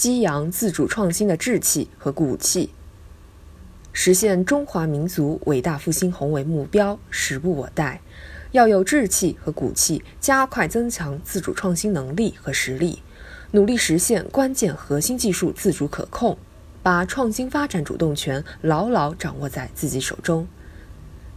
激扬自主创新的志气和骨气，实现中华民族伟大复兴宏伟目标，时不我待。要有志气和骨气，加快增强自主创新能力和实力，努力实现关键核心技术自主可控，把创新发展主动权牢牢掌握在自己手中。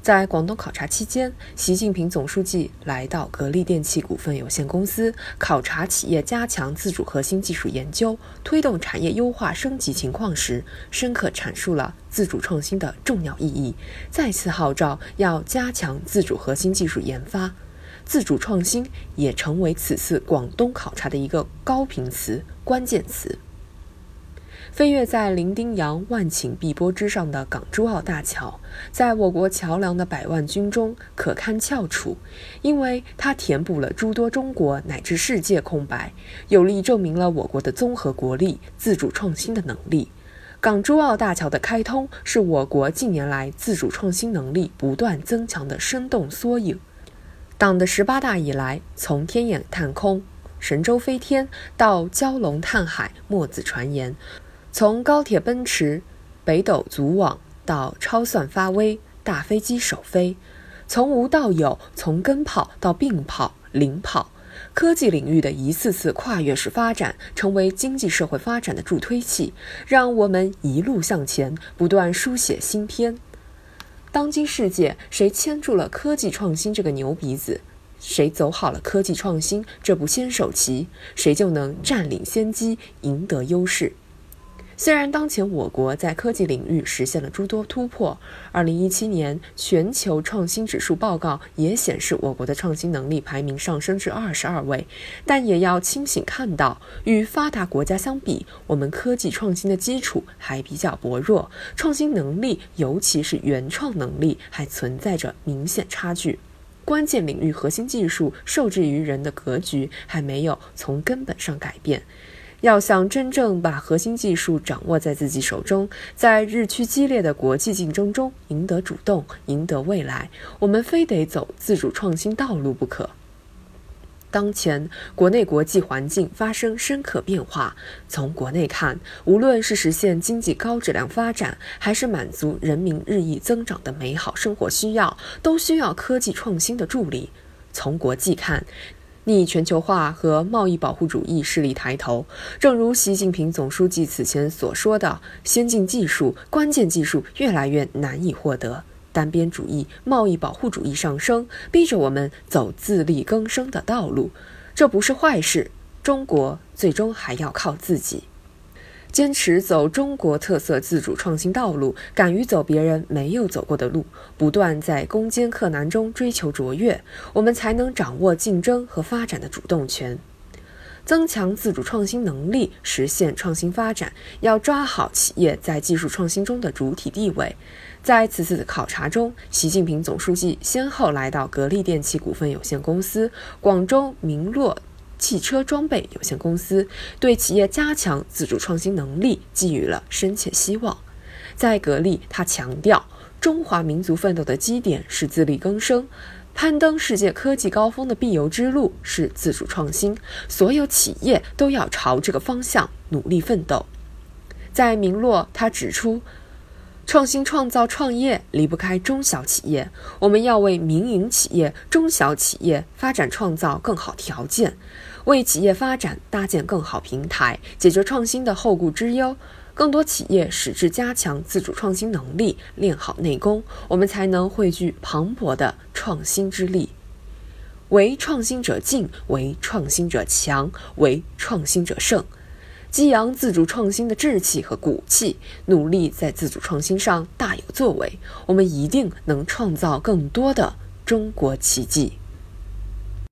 在广东考察期间，习近平总书记来到格力电器股份有限公司考察企业加强自主核心技术研究、推动产业优化升级情况时，深刻阐述了自主创新的重要意义，再次号召要加强自主核心技术研发。自主创新也成为此次广东考察的一个高频词、关键词。飞跃在伶仃洋万顷碧波之上的港珠澳大桥，在我国桥梁的百万军中可堪翘楚，因为它填补了诸多中国乃至世界空白，有力证明了我国的综合国力、自主创新的能力。港珠澳大桥的开通，是我国近年来自主创新能力不断增强的生动缩影。党的十八大以来，从天眼探空、神舟飞天到蛟龙探海、墨子传言。从高铁奔驰、北斗组网到超算发威、大飞机首飞，从无到有，从跟跑到并跑、领跑，科技领域的一次次跨越式发展，成为经济社会发展的助推器，让我们一路向前，不断书写新篇。当今世界，谁牵住了科技创新这个牛鼻子，谁走好了科技创新这部先手棋，谁就能占领先机，赢得优势。虽然当前我国在科技领域实现了诸多突破，二零一七年全球创新指数报告也显示我国的创新能力排名上升至二十二位，但也要清醒看到，与发达国家相比，我们科技创新的基础还比较薄弱，创新能力，尤其是原创能力，还存在着明显差距，关键领域核心技术受制于人的格局还没有从根本上改变。要想真正把核心技术掌握在自己手中，在日趋激烈的国际竞争中赢得主动、赢得未来，我们非得走自主创新道路不可。当前国内国际环境发生深刻变化，从国内看，无论是实现经济高质量发展，还是满足人民日益增长的美好生活需要，都需要科技创新的助力；从国际看，逆全球化和贸易保护主义势力抬头，正如习近平总书记此前所说的：“先进技术、关键技术越来越难以获得，单边主义、贸易保护主义上升，逼着我们走自力更生的道路。这不是坏事，中国最终还要靠自己。”坚持走中国特色自主创新道路，敢于走别人没有走过的路，不断在攻坚克难中追求卓越，我们才能掌握竞争和发展的主动权，增强自主创新能力，实现创新发展。要抓好企业在技术创新中的主体地位。在此次的考察中，习近平总书记先后来到格力电器股份有限公司、广州明洛。汽车装备有限公司对企业加强自主创新能力寄予了深切希望。在格力，他强调，中华民族奋斗的基点是自力更生，攀登世界科技高峰的必由之路是自主创新，所有企业都要朝这个方向努力奋斗。在明洛，他指出。创新创造创业离不开中小企业，我们要为民营企业、中小企业发展创造更好条件，为企业发展搭建更好平台，解决创新的后顾之忧。更多企业使之加强自主创新能力，练好内功，我们才能汇聚磅礴的创新之力。为创新者进，为创新者强，为创新者胜。激扬自主创新的志气和骨气，努力在自主创新上大有作为，我们一定能创造更多的中国奇迹。